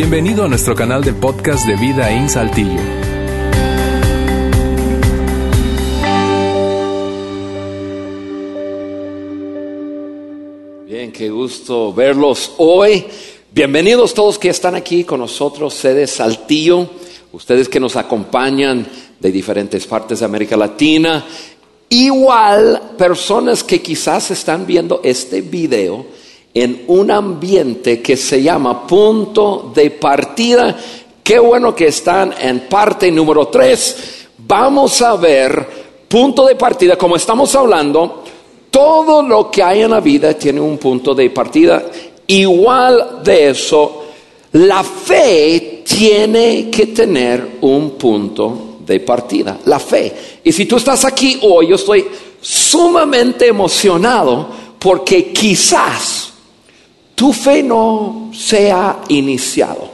Bienvenido a nuestro canal de podcast de Vida en Saltillo. Bien, qué gusto verlos hoy. Bienvenidos todos que están aquí con nosotros, sede Saltillo, ustedes que nos acompañan de diferentes partes de América Latina, igual personas que quizás están viendo este video en un ambiente que se llama punto de partida. Qué bueno que están en parte número tres. Vamos a ver punto de partida, como estamos hablando, todo lo que hay en la vida tiene un punto de partida. Igual de eso, la fe tiene que tener un punto de partida, la fe. Y si tú estás aquí hoy, yo estoy sumamente emocionado porque quizás tu fe no sea iniciado.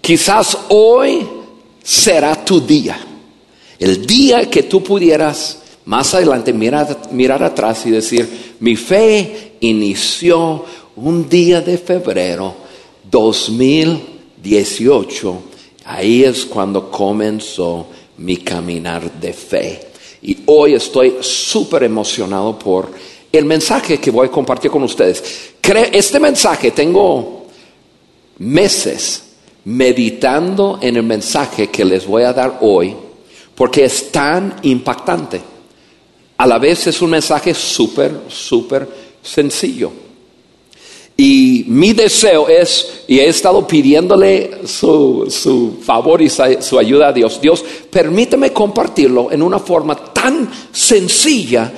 Quizás hoy será tu día. El día que tú pudieras más adelante mirar, mirar atrás y decir, mi fe inició un día de febrero 2018. Ahí es cuando comenzó mi caminar de fe. Y hoy estoy súper emocionado por el mensaje que voy a compartir con ustedes. Este mensaje tengo meses meditando en el mensaje que les voy a dar hoy porque es tan impactante. A la vez es un mensaje súper, súper sencillo. Y mi deseo es, y he estado pidiéndole su, favor y su ayuda a Dios, Dios, permíteme compartirlo en una forma tan sencilla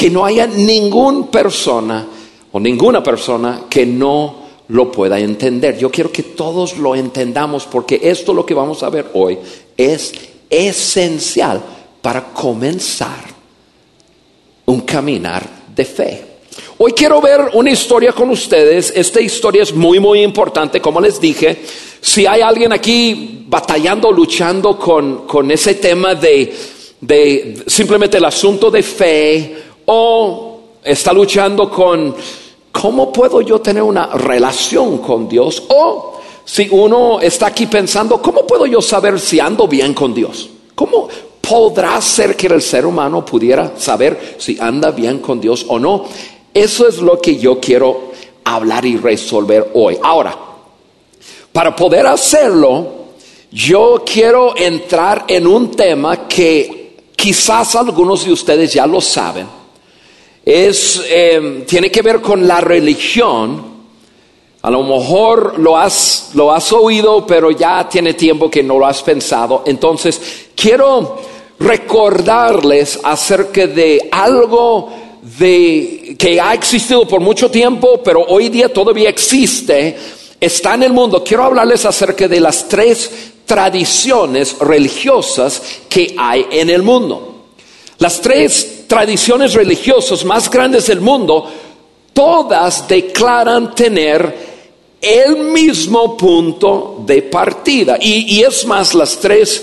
que no haya ninguna persona o ninguna persona que no lo pueda entender. Yo quiero que todos lo entendamos porque esto lo que vamos a ver hoy es esencial para comenzar un caminar de fe. Hoy quiero ver una historia con ustedes. Esta historia es muy, muy importante. Como les dije, si hay alguien aquí batallando, luchando con, con ese tema de, de simplemente el asunto de fe o está luchando con cómo puedo yo tener una relación con Dios o si uno está aquí pensando, ¿cómo puedo yo saber si ando bien con Dios? ¿Cómo podrá ser que el ser humano pudiera saber si anda bien con Dios o no? Eso es lo que yo quiero hablar y resolver hoy. Ahora, para poder hacerlo, yo quiero entrar en un tema que quizás algunos de ustedes ya lo saben. Es, em, tiene que ver con la religión. A lo mejor lo has, lo has oído, pero ya tiene tiempo que no lo has pensado. Entonces, quiero recordarles acerca de algo de, que ha existido por mucho tiempo, pero hoy día todavía existe, está en el mundo. Quiero hablarles acerca de las tres tradiciones religiosas que hay en el mundo. Las tres tradiciones religiosas más grandes del mundo, todas declaran tener el mismo punto de partida. Y, y es más, las tres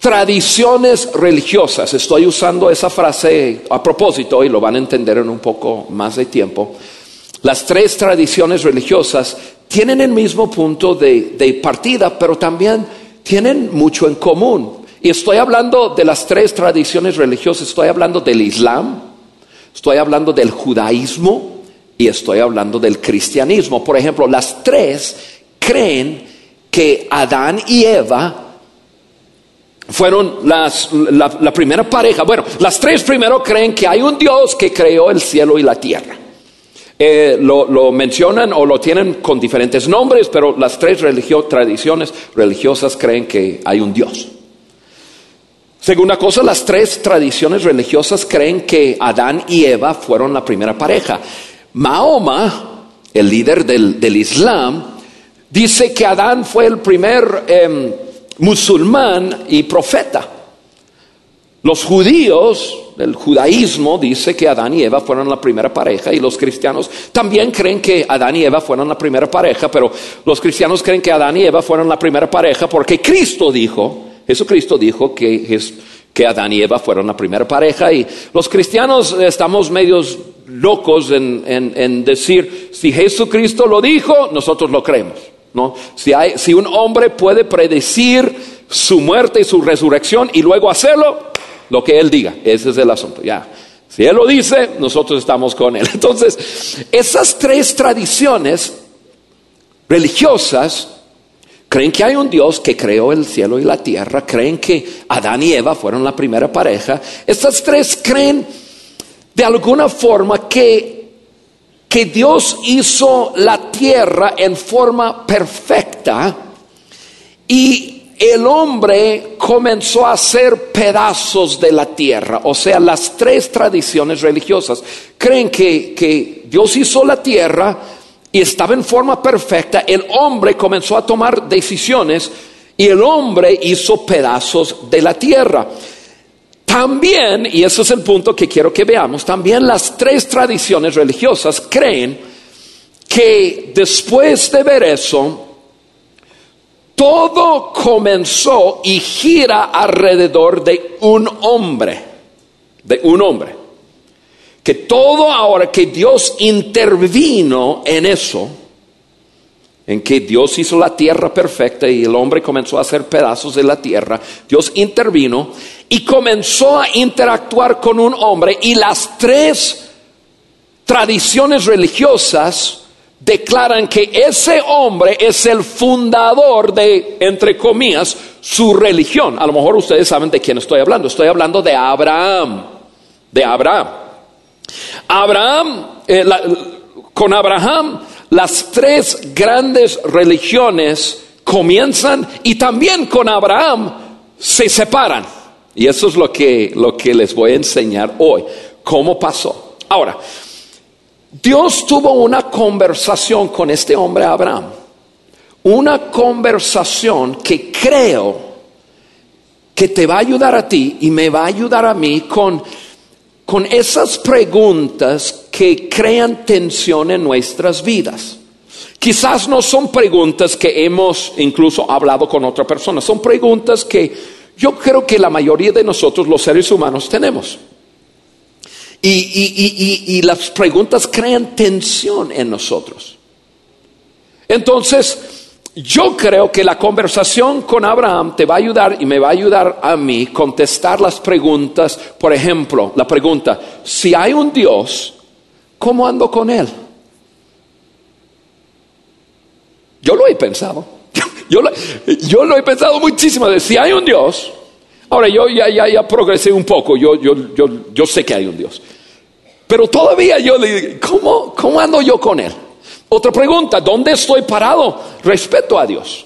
tradiciones religiosas. Estoy usando esa frase a propósito y lo van a entender en un poco más de tiempo. Las tres tradiciones religiosas tienen el mismo punto de, partida, pero también tienen mucho en común. Y estoy hablando de las tres tradiciones religiosas, estoy hablando del Islam, estoy hablando del judaísmo y estoy hablando del cristianismo. Por ejemplo, las tres creen que Adán y Eva fueron las, la, primera pareja. Bueno, las tres primero creen que hay un Dios que creó el cielo y la tierra. Eh, lo, mencionan o lo tienen con diferentes nombres, pero las tres tradiciones religiosas creen que hay un Dios. Segunda cosa, las tres tradiciones religiosas creen que Adán y Eva fueron la primera pareja. Mahoma, el líder del, Islam, dice que Adán fue el primer... Em, musulmán y profeta. Los judíos del judaísmo dice que Adán y Eva fueron la primera pareja y los cristianos también creen que Adán y Eva fueron la primera pareja, pero los cristianos creen que Adán y Eva fueron la primera pareja porque Cristo dijo, Jesucristo dijo que, que Adán y Eva fueron la primera pareja y los cristianos estamos medios locos en decir, si Jesucristo lo dijo, nosotros lo creemos. ¿no? Si, si un hombre puede predecir su muerte y su resurrección y luego hacerlo, lo que él diga, ese es el asunto, ya. Si él lo dice, nosotros estamos con él. Entonces, esas tres tradiciones religiosas creen que hay un Dios que creó el cielo y la tierra, creen que Adán y Eva fueron la primera pareja. Estas tres creen de alguna forma que, que Dios hizo la tierra en forma perfecta y el hombre comenzó a hacer pedazos de la tierra. O sea, las tres tradiciones religiosas creen que, que Dios hizo la tierra y estaba en forma perfecta. El hombre comenzó a tomar decisiones y el hombre hizo pedazos de la tierra. También, y ese es el punto que quiero que veamos, también las tres tradiciones religiosas creen que después de ver eso, todo comenzó y gira alrededor de un hombre, de un hombre. Que todo ahora que Dios intervino en eso, en que Dios hizo la tierra perfecta y el hombre comenzó a hacer pedazos de la tierra, Dios intervino y comenzó a interactuar con un hombre y las tres tradiciones religiosas declaran que ese hombre es el fundador de, entre comillas, su religión. A lo mejor ustedes saben de quién estoy hablando. Estoy hablando de Abraham. De Abraham. Abraham, eh, con Abraham, las tres grandes religiones comienzan y también con Abraham se separan. Y eso es lo que, lo que les voy a enseñar hoy. ¿Cómo pasó? Ahora, Dios tuvo una conversación con este hombre Abraham. Una conversación que creo que te va a ayudar a ti y me va a ayudar a mí con, con esas preguntas que crean tensión en nuestras vidas. Quizás no son preguntas que hemos incluso hablado con otra persona, son preguntas que yo creo que la mayoría de nosotros los seres humanos tenemos. Y, las preguntas crean tensión en nosotros. Entonces, yo creo que la conversación con Abraham te va a ayudar y me va a ayudar a mí contestar las preguntas. Por ejemplo, la pregunta, si hay un Dios, ¿cómo ando con Él? Yo lo he pensado. Yo lo, he pensado muchísimo de si hay un Dios. Ahora yo ya, ya, ya progresé un poco, yo, yo, yo, yo sé que hay un Dios. Pero todavía yo le digo, ¿cómo, ¿cómo ando yo con Él? Otra pregunta, ¿dónde estoy parado respecto a Dios?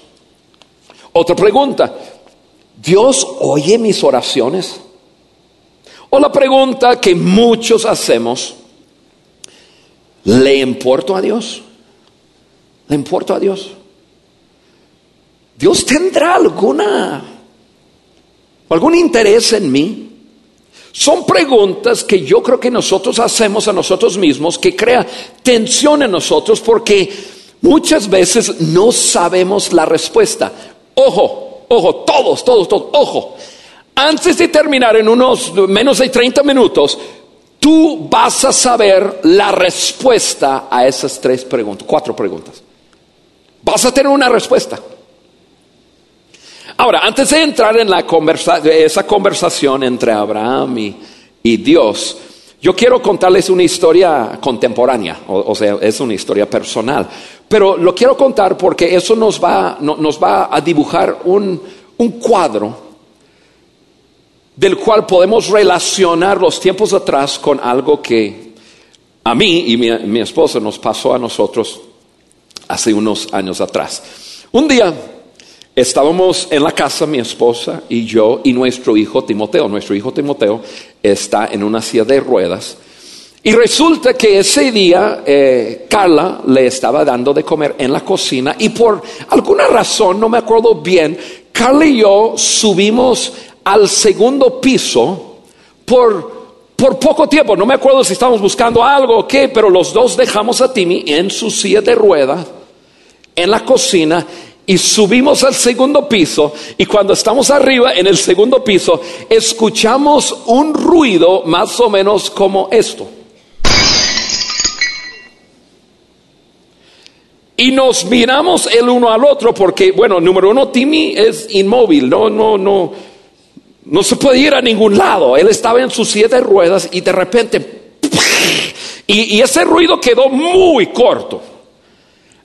Otra pregunta, ¿Dios oye mis oraciones? O la pregunta que muchos hacemos, ¿le importo a Dios? ¿Le importo a Dios? ¿Dios tendrá alguna algún interés en mí? Son preguntas que yo creo que nosotros hacemos a nosotros mismos que crea tensión en nosotros porque muchas veces no sabemos la respuesta. Ojo, ojo, todos, todos, todos, ojo. Antes de terminar en unos menos de 30 minutos, tú vas a saber la respuesta a esas tres preguntas, cuatro preguntas. Vas a tener una respuesta. Ahora, antes de entrar en la esa conversación entre Abraham y, Dios, yo quiero contarles una historia contemporánea, o, sea, es una historia personal, pero lo quiero contar porque eso nos va, nos va a dibujar un, cuadro del cual podemos relacionar los tiempos atrás con algo que a mí y mi, mi esposa nos pasó a nosotros hace unos años atrás. Un día Estábamos en la casa, mi esposa y yo, y nuestro hijo Timoteo. Nuestro hijo Timoteo está en una silla de ruedas. Y resulta que ese día eh, Carla le estaba dando de comer en la cocina y por alguna razón, no me acuerdo bien, Carla y yo subimos al segundo piso por, por poco tiempo. No me acuerdo si estábamos buscando algo o qué, pero los dos dejamos a Timmy en su silla de ruedas en la cocina y subimos al segundo piso y cuando estamos arriba en el segundo piso escuchamos un ruido más o menos como esto. Y nos miramos el uno al otro porque, bueno, número uno, Timmy es inmóvil, no, no, no, no se puede ir a ningún lado. Él estaba en sus siete ruedas y de repente, y, y ese ruido quedó muy corto.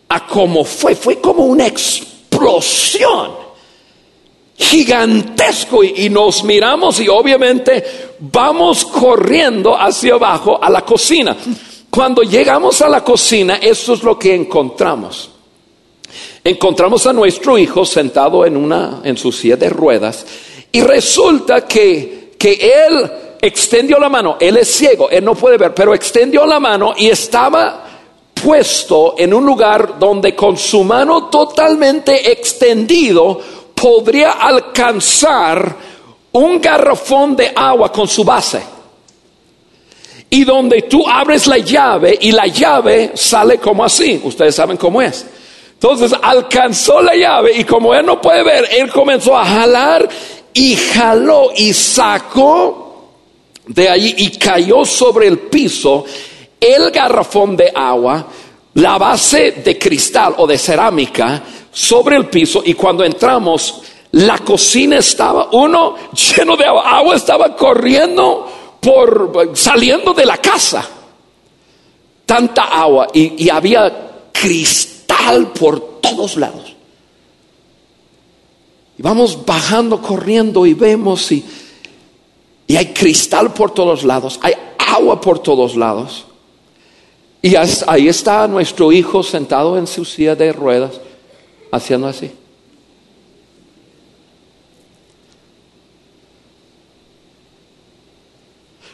A como fue, fue como una explosión gigantesco y, nos miramos y obviamente vamos corriendo hacia abajo a la cocina. Cuando llegamos a la cocina, esto es lo que encontramos. Encontramos a nuestro hijo sentado en una en su silla de ruedas y resulta que, que él extendió la mano, él es ciego, él no puede ver, pero extendió la mano y estaba puesto en un lugar donde con su mano totalmente extendido podría alcanzar un garrafón de agua con su base. Y donde tú abres la llave y la llave sale como así. Ustedes saben cómo es. Entonces alcanzó la llave y como él no puede ver, él comenzó a jalar y jaló y sacó de allí y cayó sobre el piso el garrafón de agua, la base de cristal o de cerámica sobre el piso y cuando entramos, la cocina estaba, uno lleno de agua, agua estaba corriendo por, saliendo de la casa. Tanta agua y, había cristal por todos lados. Y vamos bajando, corriendo y vemos y, y hay cristal por todos lados, hay agua por todos lados. Y ahí está nuestro hijo sentado en su silla de ruedas haciendo así.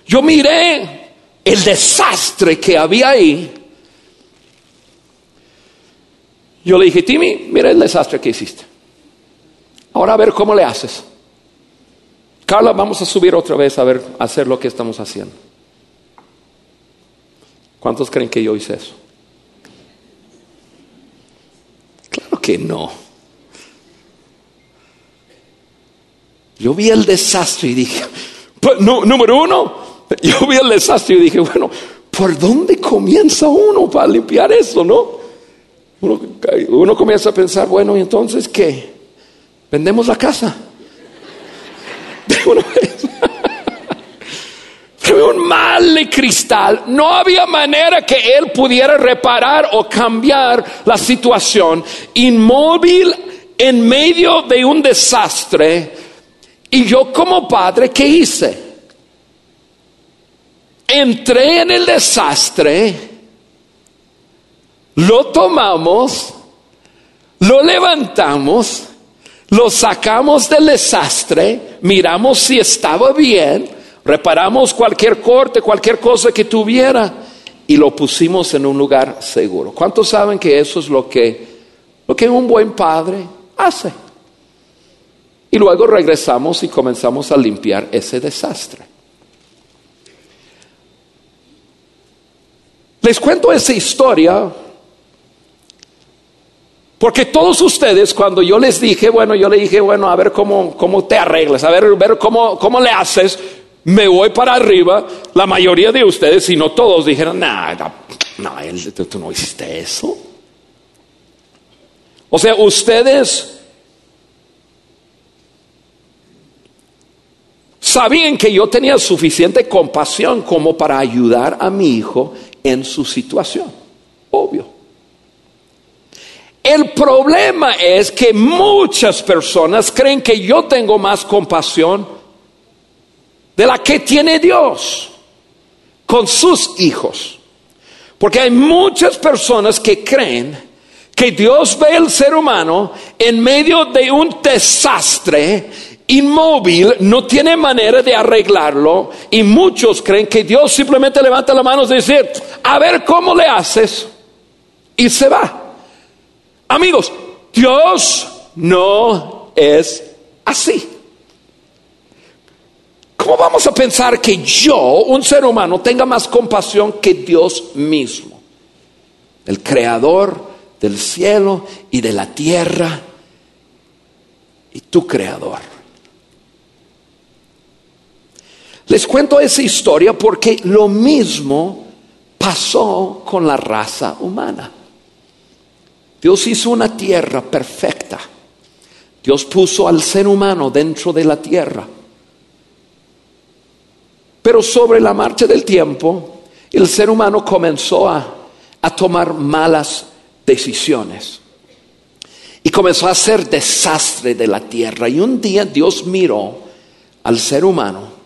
Yo miré el desastre que había ahí. Yo le dije, Timmy, mira el desastre que hiciste. Ahora a ver cómo le haces. Carla, vamos a subir otra vez a ver, a hacer lo que estamos haciendo. ¿Cuántos creen que yo hice eso? que no. Yo vi el desastre y dije, pues, número uno, yo vi el desastre y dije, bueno, ¿por dónde comienza uno para limpiar eso, no? Uno, comienza a pensar, bueno, ¿y entonces qué? ¿Vendemos la casa? De una un mal de cristal, no había manera que él pudiera reparar o cambiar la situación. Inmóvil en medio de un desastre. Y yo como padre, ¿qué hice? Entré en el desastre, lo tomamos, lo levantamos, lo sacamos del desastre, miramos si estaba bien, Reparamos cualquier corte, cualquier cosa que tuviera y lo pusimos en un lugar seguro. ¿Cuántos saben que eso es lo que, lo que un buen padre hace? Y luego regresamos y comenzamos a limpiar ese desastre. Les cuento esa historia porque todos ustedes, cuando yo les dije, bueno, yo le dije, bueno, a ver cómo, cómo te arreglas, a ver, ver cómo, cómo le haces, me voy para arriba, la mayoría de ustedes, si no todos, dijeron, nada, no, tú no hiciste eso. O sea, ustedes sabían que yo tenía suficiente compasión como para ayudar a mi hijo en su situación. Obvio. El problema es que muchas personas creen que yo tengo más compasión de la que tiene Dios con sus hijos. Porque hay muchas personas que creen que Dios ve al ser humano en medio de un desastre inmóvil, no tiene manera de arreglarlo y muchos creen que Dios simplemente levanta las manos y dice, a ver cómo le haces y se va. Amigos, Dios no es así. ¿Cómo vamos a pensar que yo, un ser humano, tenga más compasión que Dios mismo? El creador del cielo y de la tierra y tu creador. Les cuento esa historia porque lo mismo pasó con la raza humana. Dios hizo una tierra perfecta. Dios puso al ser humano dentro de la tierra. Pero sobre la marcha del tiempo, el ser humano comenzó a, a tomar malas decisiones. Y comenzó a hacer desastre de la tierra. Y un día Dios miró al ser humano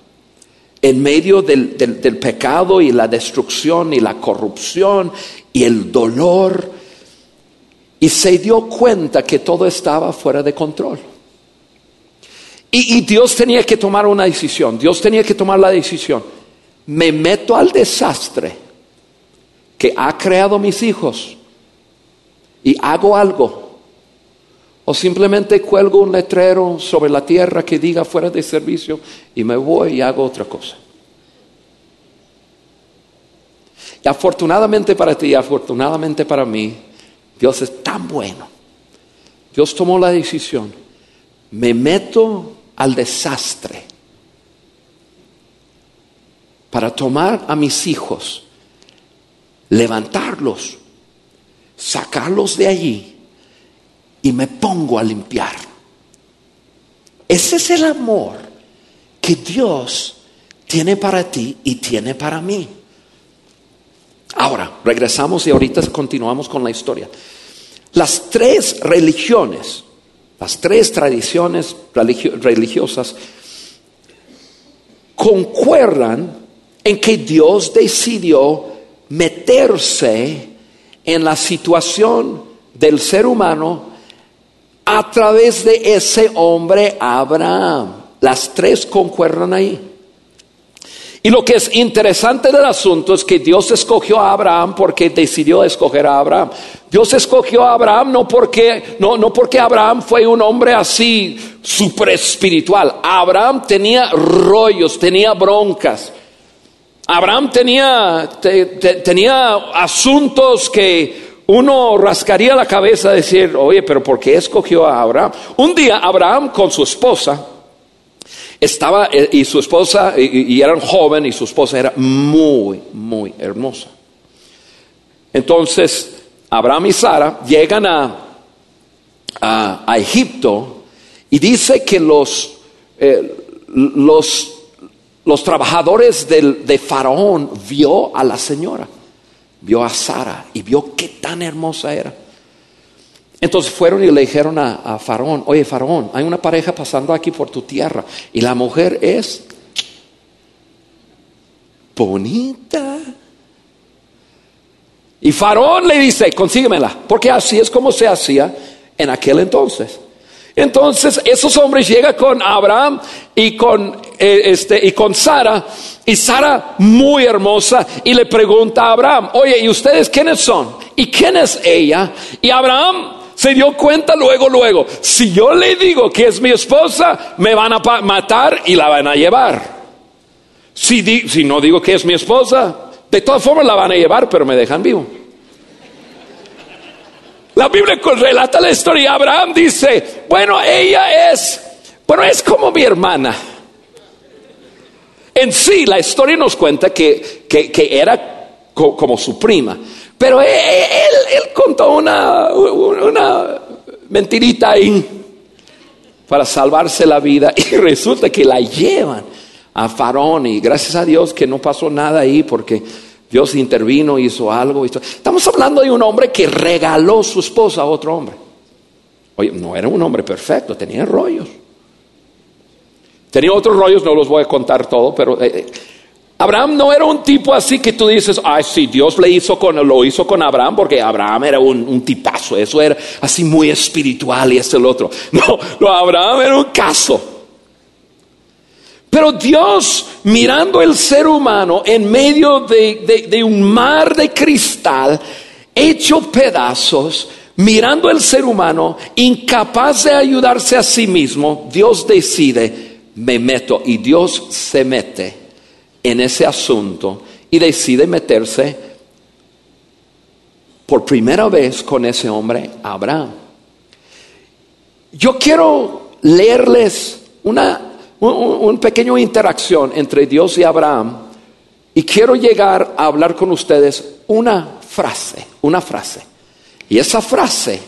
en medio del, del, pecado y la destrucción y la corrupción y el dolor y se dio cuenta que todo estaba fuera de control. Y, y, Dios tenía que tomar una decisión, Dios tenía que tomar la decisión. Me meto al desastre que ha creado mis hijos y hago algo. O simplemente cuelgo un letrero sobre la tierra que diga fuera de servicio y me voy y hago otra cosa. Y afortunadamente para ti, afortunadamente para mí, Dios es tan bueno. Dios tomó la decisión. Me meto al desastre para tomar a mis hijos, levantarlos, sacarlos de allí y me pongo a limpiar. Ese es el amor que Dios tiene para ti y tiene para mí. Ahora, regresamos y ahorita continuamos con la historia. Las tres religiones, las tres tradiciones religiosas, concuerdan en que Dios decidió meterse en la situación del ser humano a través de ese hombre Abraham. Las tres concuerdan ahí. Y lo que es interesante del asunto es que Dios escogió a Abraham porque decidió escoger a Abraham. Dios escogió a Abraham no porque, no, no porque Abraham fue un hombre así super espiritual. Abraham tenía rollos, tenía broncas. Abraham tenía, tenía asuntos que uno rascaría la cabeza decir, oye, pero ¿por qué escogió a Abraham? Un día Abraham con su esposa, estaba, eh, y su esposa, y, eran joven, y su esposa era muy, muy hermosa. Entonces, Abraham y Sara llegan a, a, Egipto y dice que los, eh, los, los trabajadores del, de Faraón vio a la señora, vio a Sara y vio qué tan hermosa era. Entonces fueron y le dijeron a, Faraón, oye Faraón, hay una pareja pasando aquí por tu tierra y la mujer es bonita. Y Faraón le dice, consíguemela, porque así es como se hacía en aquel entonces. Entonces esos hombres llegan con Abraham y con, eh, este, y con Sara, y Sara muy hermosa, y le pregunta a Abraham, oye, ¿y ustedes quiénes son? ¿Y quién es ella? Y Abraham se dio cuenta luego, luego, si yo le digo que es mi esposa, me van a matar y la van a llevar. Si, no digo que es mi esposa, de todas formas la van a llevar, pero me dejan vivo. La Biblia relata la historia. Abraham dice, bueno, ella es, bueno, es como mi hermana. En sí, la historia nos cuenta que, era como su prima. Pero él, él, contó una, mentirita ahí para salvarse la vida y resulta que la llevan a Faraón y gracias a Dios que no pasó nada ahí porque Dios intervino, hizo algo. Estamos hablando de un hombre que regaló su esposa a otro hombre. Oye, no era un hombre perfecto, tenía rollos. Tenía otros rollos, no los voy a contar todo, pero eh, eh, Abraham no era un tipo así que tú dices, ay, sí, Dios le hizo con, lo hizo con Abraham porque Abraham era un, tipazo, eso era así muy espiritual y este el otro. No, no, Abraham era un caso. Pero Dios, mirando el ser humano en medio de, de un mar de cristal, hecho pedazos, mirando el ser humano, incapaz de ayudarse a sí mismo, Dios decide, me meto y Dios se mete en ese asunto y decide meterse por primera vez con ese hombre, Abraham. Yo quiero leerles una un, pequeño interacción entre Dios y Abraham y quiero llegar a hablar con ustedes una frase, una frase. Y esa frase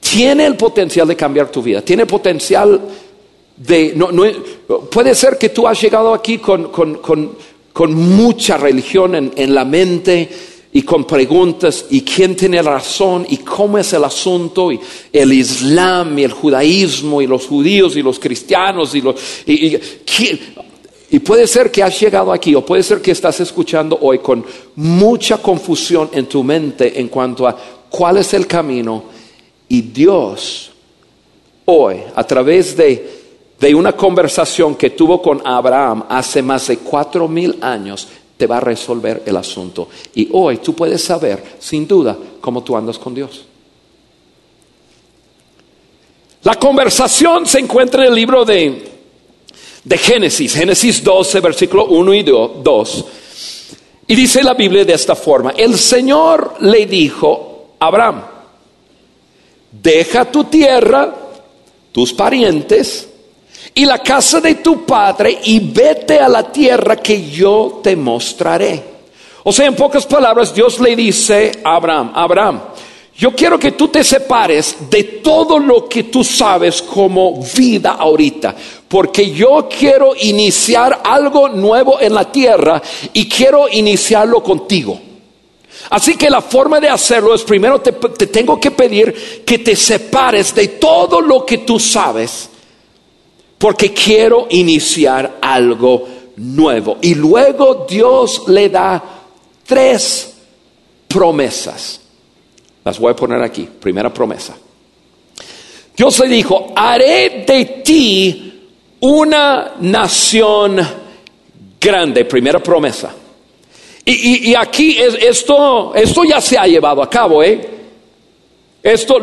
tiene el potencial de cambiar tu vida, tiene potencial puede ser que tú has llegado aquí con, mucha religión en, la mente y con preguntas y quién tiene razón y cómo es el asunto y el islam y el judaísmo y los judíos y los cristianos y los y puede ser que has llegado aquí o puede ser que estás escuchando hoy con mucha confusión en tu mente en cuanto a cuál es el camino. Y Dios hoy a través de de una conversación que tuvo con Abraham hace más de cuatro mil años te va a resolver el asunto. Y hoy tú puedes saber, sin duda, cómo tú andas con Dios. La conversación se encuentra en el libro de, de Génesis, Génesis 12, versículo 1 y 2. Y dice la Biblia de esta forma, el Señor le dijo a Abraham, deja tu tierra, tus parientes, y la casa de tu padre y vete a la tierra que yo te mostraré. O sea, en pocas palabras, Dios le dice a Abraham, Abraham, yo quiero que tú te separes de todo lo que tú sabes como vida ahorita, porque yo quiero iniciar algo nuevo en la tierra y quiero iniciarlo contigo. Así que la forma de hacerlo es primero te, te tengo que pedir que te separes de todo lo que tú sabes porque quiero iniciar algo nuevo. Y luego Dios le da tres promesas. Las voy a poner aquí. Primera promesa. Dios le dijo, haré de ti una nación grande. Primera promesa. Y, aquí esto, esto ya se ha llevado a cabo, ¿eh? Esto,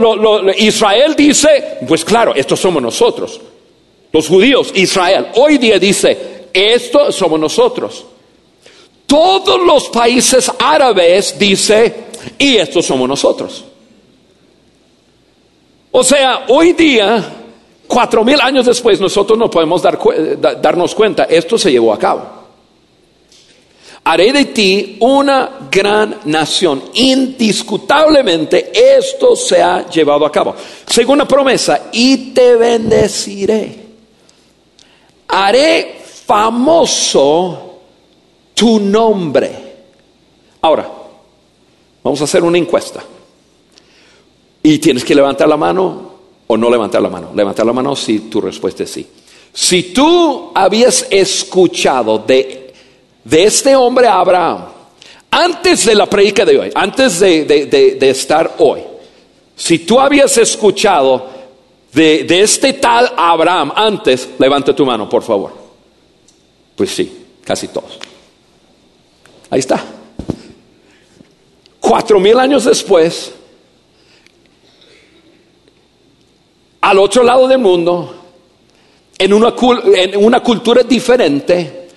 Israel dice, pues claro, estos somos nosotros. Los judíos, Israel, hoy día dice, esto somos nosotros. Todos los países árabes dice, y estos somos nosotros. O sea, hoy día, cuatro mil años después, nosotros no podemos dar, darnos cuenta, esto se llevó a cabo. Haré de ti una gran nación. Indiscutablemente esto se ha llevado a cabo. Segunda promesa, y te bendeciré haré famoso tu nombre. Ahora, vamos a hacer una encuesta. Y tienes que levantar la mano o no levantar la mano. Levantar la mano si tu respuesta es sí. Si tú habías escuchado de, de este hombre Abraham, antes de la predica de hoy, antes de, de estar hoy, si tú habías escuchado de, este tal Abraham antes, levante tu mano, por favor. Pues sí, casi todos. Ahí está. Cuatro mil años después, al otro lado del mundo, en una, en una cultura diferente,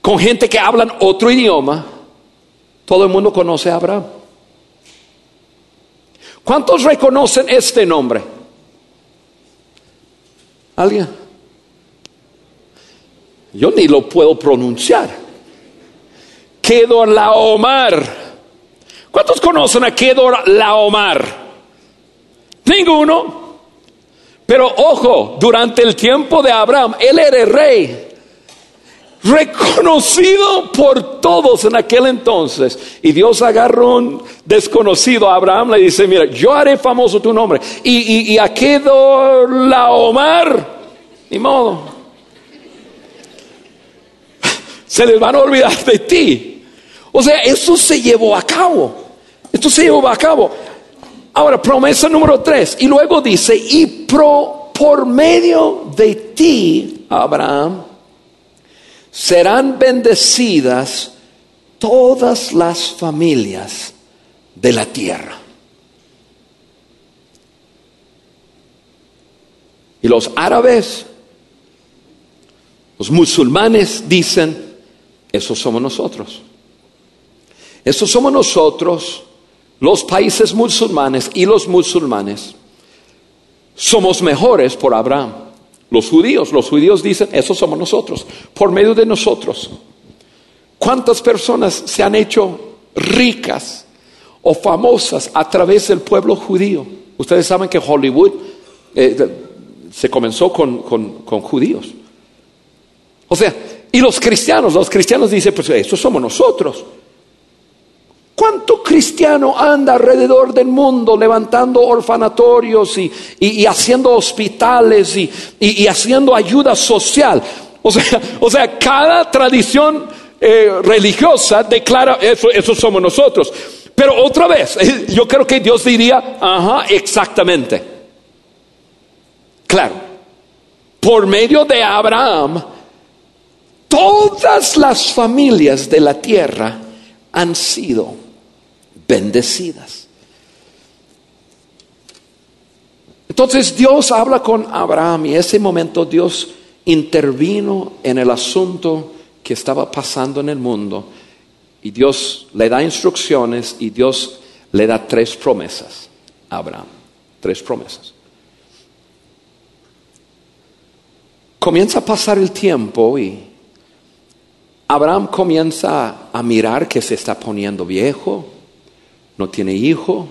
con gente que hablan otro idioma, todo el mundo conoce a Abraham. ¿Cuántos reconocen este nombre? ¿Alguien? Yo ni lo puedo pronunciar. Kedor Laomar. ¿Cuántos conocen a Kedor Laomar? Ninguno. Pero ojo, durante el tiempo de Abraham, él era el rey reconocido por todos en aquel entonces. Y Dios agarró un desconocido a Abraham, le dice, mira, yo haré famoso tu nombre. Y, y, quedó la Omar, ni modo. Se les van a olvidar de ti. O sea, eso se llevó a cabo. Esto se llevó a cabo. Ahora, promesa número tres. Y luego dice, y pro, por medio de ti, Abraham, serán bendecidas todas las familias de la tierra. Y los árabes, los musulmanes dicen, esos somos nosotros. Esos somos nosotros, los países musulmanes y los musulmanes. Somos mejores por Abraham. Los judíos, los judíos dicen, esos somos nosotros, por medio de nosotros. ¿Cuántas personas se han hecho ricas o famosas a través del pueblo judío. Ustedes saben que Hollywood eh, se comenzó con, con, judíos. O sea, y los cristianos, los cristianos dicen, pues eso somos nosotros. ¿Cuánto cristiano anda alrededor del mundo levantando orfanatorios y, haciendo hospitales y, haciendo ayuda social? O sea, o sea cada tradición eh, religiosa declara eso, eso somos nosotros. Pero otra vez, yo creo que Dios diría, ajá, exactamente. Claro, por medio de Abraham, todas las familias de la tierra han sido bendecidas. Entonces Dios habla con Abraham y en ese momento Dios intervino en el asunto que estaba pasando en el mundo y Dios le da instrucciones y Dios le da tres promesas a Abraham, tres promesas. Comienza a pasar el tiempo y Abraham comienza a mirar que se está poniendo viejo, no tiene hijo.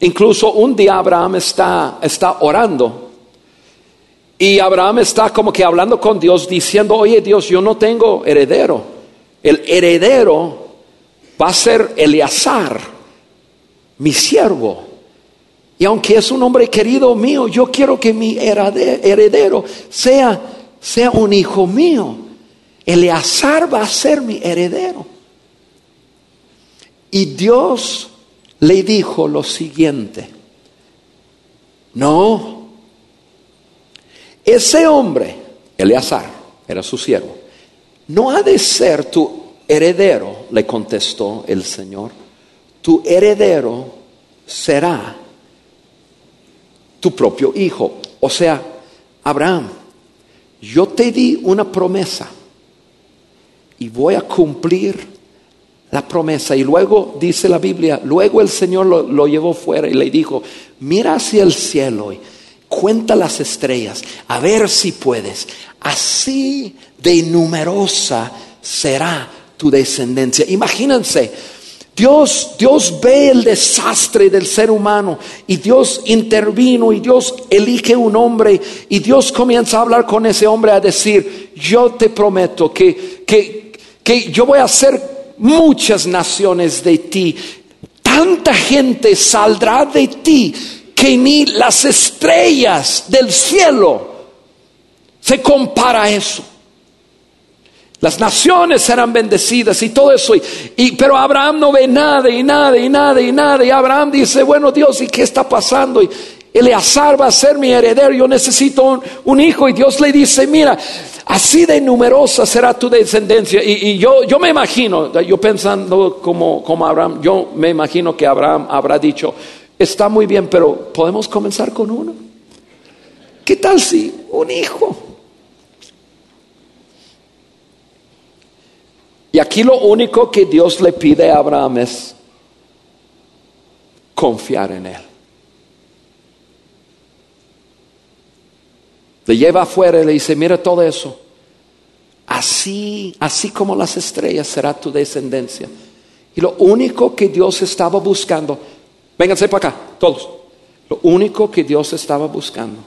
Incluso un día Abraham está, está orando y Abraham está como que hablando con Dios diciendo, oye Dios, yo no tengo heredero. El heredero va a ser Eleazar, mi siervo. Y aunque es un hombre querido mío, yo quiero que mi heredero sea, sea un hijo mío. Eleazar va a ser mi heredero. Y Dios le dijo lo siguiente, no, ese hombre, Eleazar, era su siervo, no ha de ser tu heredero, le contestó el Señor, tu heredero será tu propio hijo. O sea, Abraham, yo te di una promesa y voy a cumplir la promesa. Y luego dice la Biblia, luego el Señor lo, llevó fuera y le dijo, mira hacia el cielo y cuenta las estrellas, a ver si puedes. Así de numerosa será tu descendencia. Imagínense, Dios, Dios ve el desastre del ser humano y Dios intervino y Dios elige un hombre y Dios comienza a hablar con ese hombre a decir, yo te prometo que, que, que yo voy a hacer muchas naciones de ti. Tanta gente saldrá de ti que ni las estrellas del cielo se compara a eso. Las naciones serán bendecidas y todo eso. Y, pero Abraham no ve nada y nada y nada y nada. Y Abraham dice, bueno Dios, ¿y qué está pasando? Eleazar va a ser mi heredero. Yo necesito un, hijo. Y Dios le dice, mira, Así de numerosa será tu descendencia. Y, yo, yo me imagino, yo pensando como, como Abraham, yo me imagino que Abraham habrá dicho, está muy bien, pero ¿podemos comenzar con uno? ¿Qué tal si un hijo? Y aquí lo único que Dios le pide a Abraham es confiar en él. Le lleva afuera y le dice, mira todo eso. Así, así como las estrellas será tu descendencia. Y lo único que Dios estaba buscando, vénganse para acá, todos. Lo único que Dios estaba buscando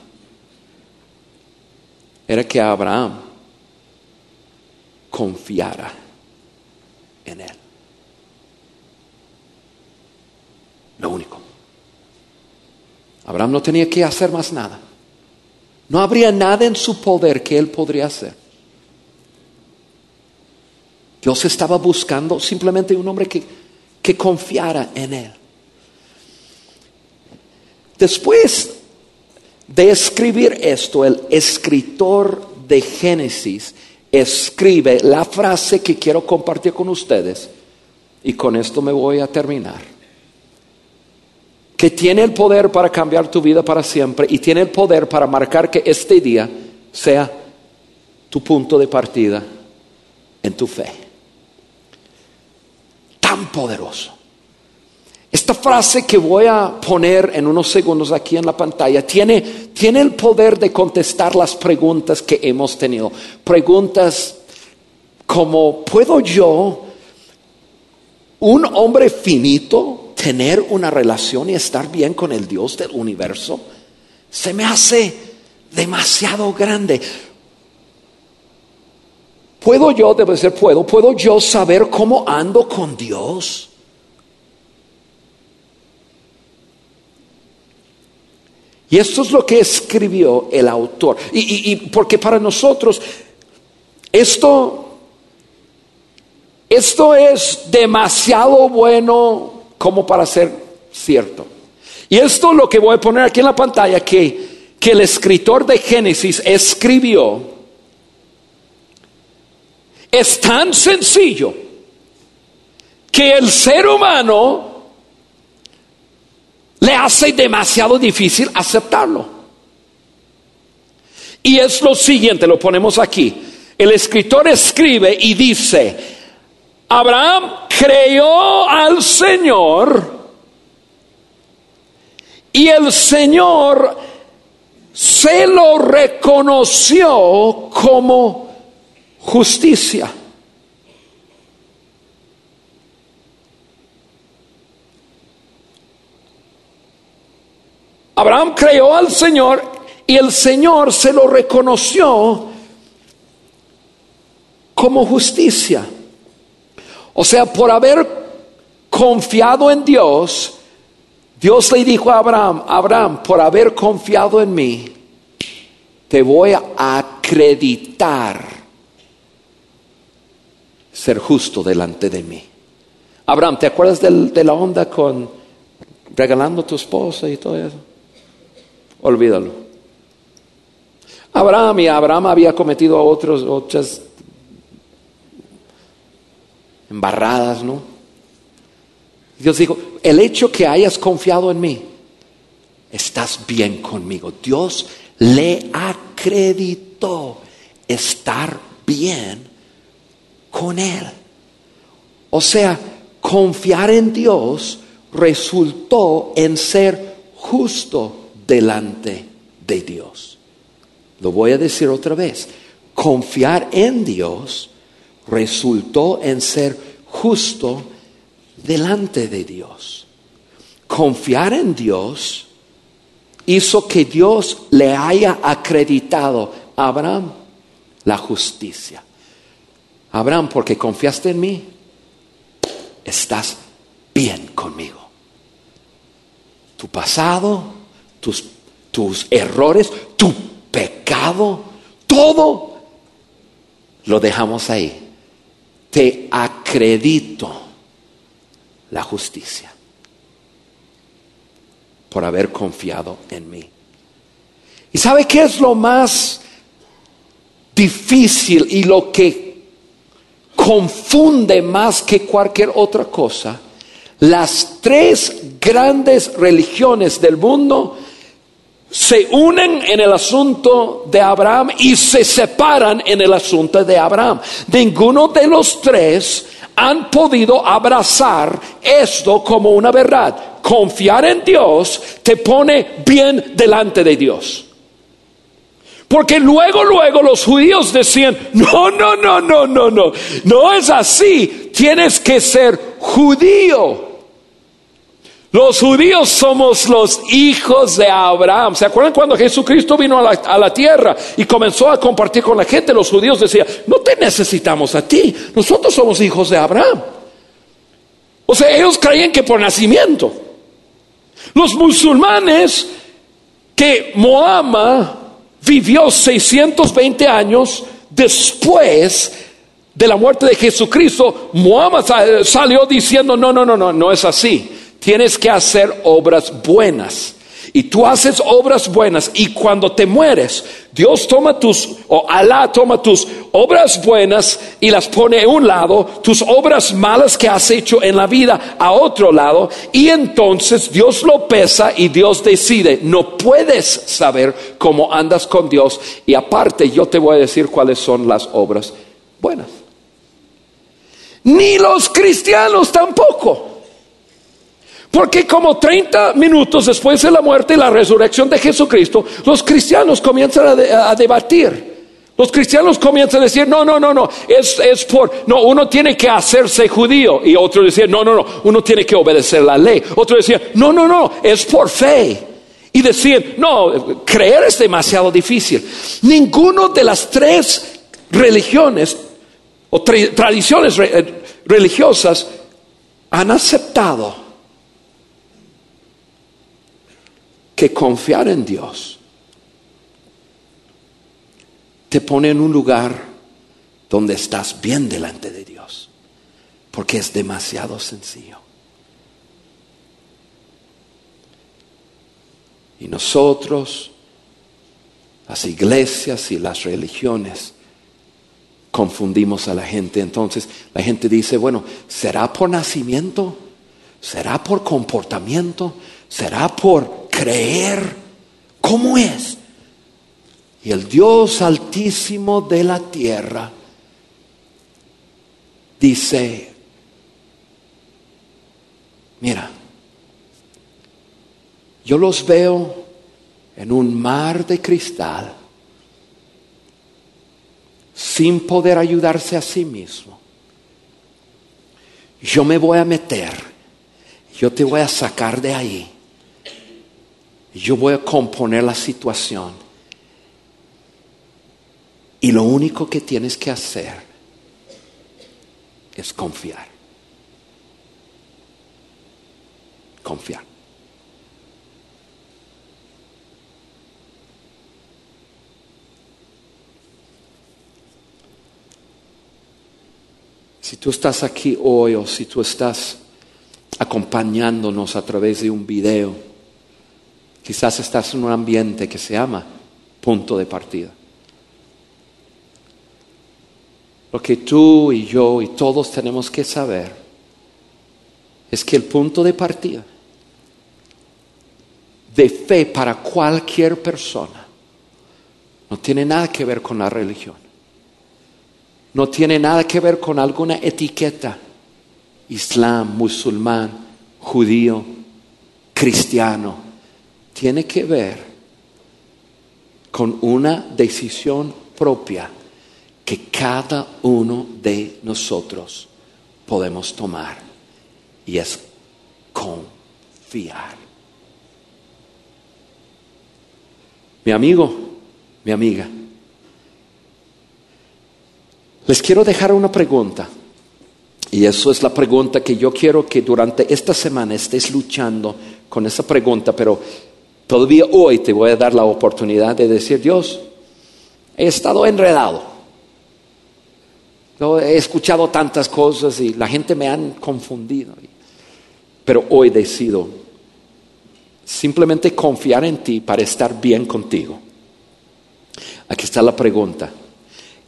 era que Abraham confiara en él. Lo único. Abraham no tenía que hacer más nada. No habría nada en su poder que él podría hacer. Dios estaba buscando simplemente un hombre que, que confiara en él. Después de escribir esto, el escritor de Génesis escribe la frase que quiero compartir con ustedes y con esto me voy a terminar que tiene el poder para cambiar tu vida para siempre y tiene el poder para marcar que este día sea tu punto de partida en tu fe. Tan poderoso. Esta frase que voy a poner en unos segundos aquí en la pantalla tiene, tiene el poder de contestar las preguntas que hemos tenido. Preguntas como, ¿puedo yo, un hombre finito, tener una relación y estar bien con el Dios del universo se me hace demasiado grande. ¿Puedo yo, debe ser puedo, puedo yo saber cómo ando con Dios? Y esto es lo que escribió el autor. Y, porque para nosotros esto, esto es demasiado bueno como para ser cierto. Y esto es lo que voy a poner aquí en la pantalla, que, que el escritor de Génesis escribió. Es tan sencillo que el ser humano le hace demasiado difícil aceptarlo. Y es lo siguiente, lo ponemos aquí. El escritor escribe y dice, Abraham creyó al Señor y el Señor se lo reconoció como justicia. Abraham creyó al Señor y el Señor se lo reconoció como justicia. O sea, por haber confiado en Dios, Dios le dijo a Abraham, Abraham, por haber confiado en mí, te voy a acreditar ser justo delante de mí. Abraham, ¿te acuerdas de la onda con regalando a tu esposa y todo eso? olvídalo. Abraham y Abraham había cometido otros, otras embarradas, ¿no? Dios dijo, el hecho que hayas confiado en mí, estás bien conmigo. Dios le acreditó estar bien con él. O sea, confiar en Dios resultó en ser justo delante de Dios. Lo voy a decir otra vez. Confiar en Dios resultó en ser justo delante de Dios. Confiar en Dios hizo que Dios le haya acreditado a Abraham la justicia. Abraham, porque confiaste en mí, estás bien conmigo. Tu pasado, tus, errores, tu pecado, todo lo dejamos ahí. Te acredito la justicia por haber confiado en mí. ¿Y sabe qué es lo más difícil y lo que confunde más que cualquier otra cosa? Las tres grandes religiones del mundo se unen en el asunto de Abraham y se separan en el asunto de Abraham. Ninguno de los tres han podido abrazar esto como una verdad. Confiar en Dios te pone bien delante de Dios. Porque luego, luego los judíos decían, no, no, no, no, no, no, no es así, tienes que ser judío. Los judíos somos los hijos de Abraham. ¿Se acuerdan cuando Jesucristo vino a la, tierra y comenzó a compartir con la gente? Los judíos decían, no te necesitamos a ti, nosotros somos hijos de Abraham. O sea, ellos creían que por nacimiento. Los musulmanes que Mohammed vivió 620 años después de la muerte de Jesucristo, Mohammed salió diciendo, no, no, no, no, no es así tienes que hacer obras buenas. Y tú haces obras buenas y cuando te mueres, Dios toma tus, o Alá toma tus obras buenas y las pone a un lado, tus obras malas que has hecho en la vida a otro lado, y entonces Dios lo pesa y Dios decide. No puedes saber cómo andas con Dios y aparte yo te voy a decir cuáles son las obras buenas. Ni los cristianos tampoco. Porque como 30 minutos después de la muerte y la resurrección de Jesucristo, los cristianos comienzan a, debatir. Los cristianos comienzan a decir, no, no, no, no, es, es por, no, uno tiene que hacerse judío. Y otro decía, no, no, no, uno tiene que obedecer la ley. Otro decía, no, no, no, es por fe. Y decir, no, creer es demasiado difícil. Ninguno de las tres religiones o tradiciones eh, religiosas han aceptado que confiar en Dios te pone en un lugar donde estás bien delante de Dios, porque es demasiado sencillo. Y nosotros, las iglesias y las religiones, confundimos a la gente. Entonces la gente dice, bueno, ¿será por nacimiento? ¿Será por comportamiento? ¿Será por creer? ¿Cómo es? Y el Dios altísimo de la tierra dice, mira, yo los veo en un mar de cristal, sin poder ayudarse a sí mismo. Yo me voy a meter, yo te voy a sacar de ahí, yo voy a componer la situación y lo único que tienes que hacer es confiar. Confiar. Si tú estás aquí hoy o si tú estás acompañándonos a través de un video, quizás estás en un ambiente que se llama punto de partida. Lo que tú y yo y todos tenemos que saber es que el punto de partida de fe para cualquier persona no tiene nada que ver con la religión. No tiene nada que ver con alguna etiqueta. Islam, musulmán, judío, cristiano. Tiene que ver con una decisión propia que cada uno de nosotros podemos tomar y es confiar. Mi amigo, mi amiga, les quiero dejar una pregunta. Y eso es la pregunta que yo quiero que durante esta semana estés luchando con esa pregunta, pero todavía hoy te voy a dar la oportunidad de decir, Dios, he estado enredado he escuchado tantas cosas y la gente me han confundido. Pero hoy decido simplemente confiar en ti para estar bien contigo. Aquí está la pregunta.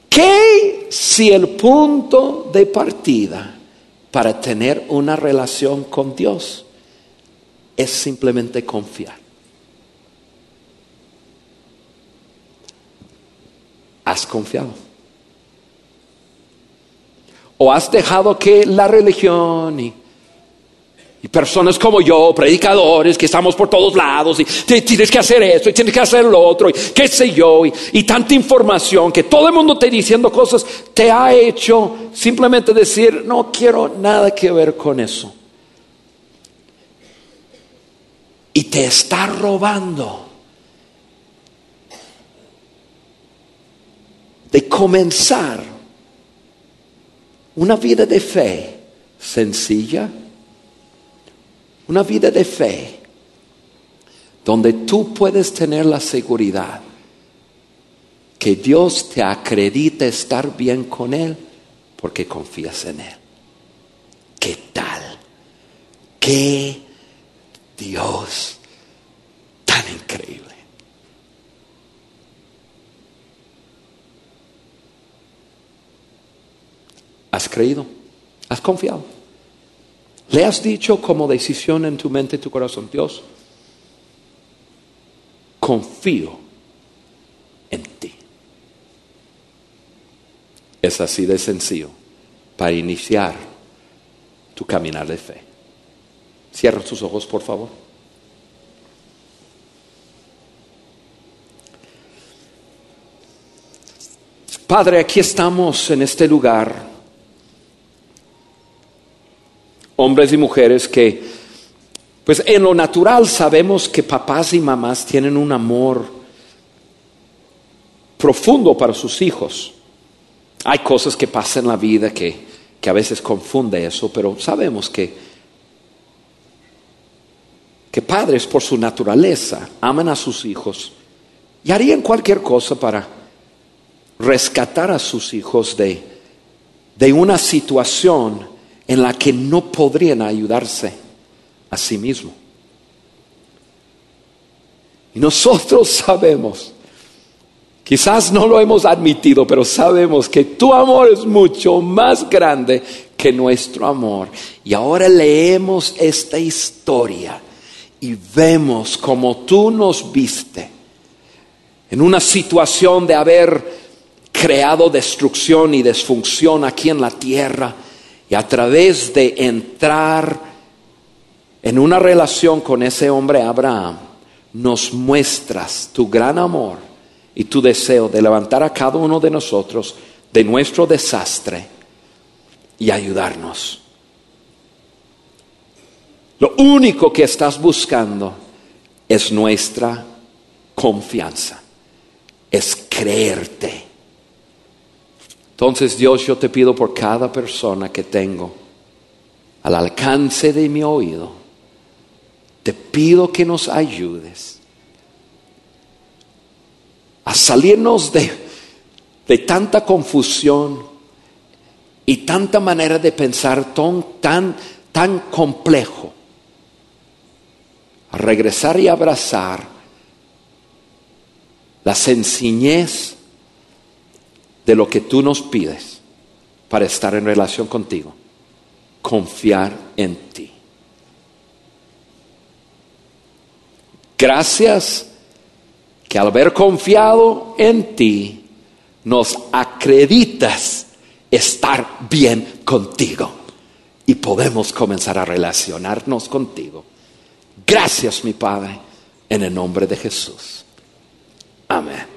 ¿Qué si el punto de partida para tener una relación con Dios es simplemente confiar? ¿Has confiado? ¿O has dejado que la religión y, personas como yo, predicadores, que estamos por todos lados, y tienes que hacer esto y tienes que hacer lo otro, y qué sé yo, y, y tanta información que todo el mundo te diciendo cosas, te ha hecho simplemente decir, no quiero nada que ver con eso. Y te está robando de comenzar una vida de fe sencilla, una vida de fe donde tú puedes tener la seguridad que Dios te acredita estar bien con Él porque confías en Él. ¿Qué tal? ¿Qué Dios tan increíble? ¿Has creído? ¿Has confiado? ¿Le has dicho como decisión en tu mente y tu corazón, Dios, confío en ti? Es así de sencillo para iniciar tu caminar de fe. Cierra tus ojos, por favor. Padre, aquí estamos en este lugar, hombres y mujeres que, pues en lo natural sabemos que papás y mamás tienen un amor profundo para sus hijos. Hay cosas que pasan en la vida que, que a veces confunde eso, pero sabemos que, que padres por su naturaleza aman a sus hijos y harían cualquier cosa para rescatar a sus hijos de, de una situación en la que no podrían ayudarse a sí mismos. Y nosotros sabemos, quizás no lo hemos admitido, pero sabemos que tu amor es mucho más grande que nuestro amor. Y ahora leemos esta historia y vemos como tú nos viste en una situación de haber creado destrucción y disfunción aquí en la tierra y a través de entrar en una relación con ese hombre Abraham, nos muestras tu gran amor y tu deseo de levantar a cada uno de nosotros de nuestro desastre y ayudarnos. Lo único que estás buscando es nuestra confianza, es creerte entonces Dios, yo te pido por cada persona que tengo al alcance de mi oído, te pido que nos ayudes a salirnos de, de tanta confusión y tanta manera de pensar tan, tan complejo, a regresar y abrazar la sencillez de lo que tú nos pides para estar en relación contigo. Confiar en ti. Gracias que al haber confiado en ti, nos acreditas estar bien contigo y podemos comenzar a relacionarnos contigo. Gracias, mi Padre, en el nombre de Jesús. Amén.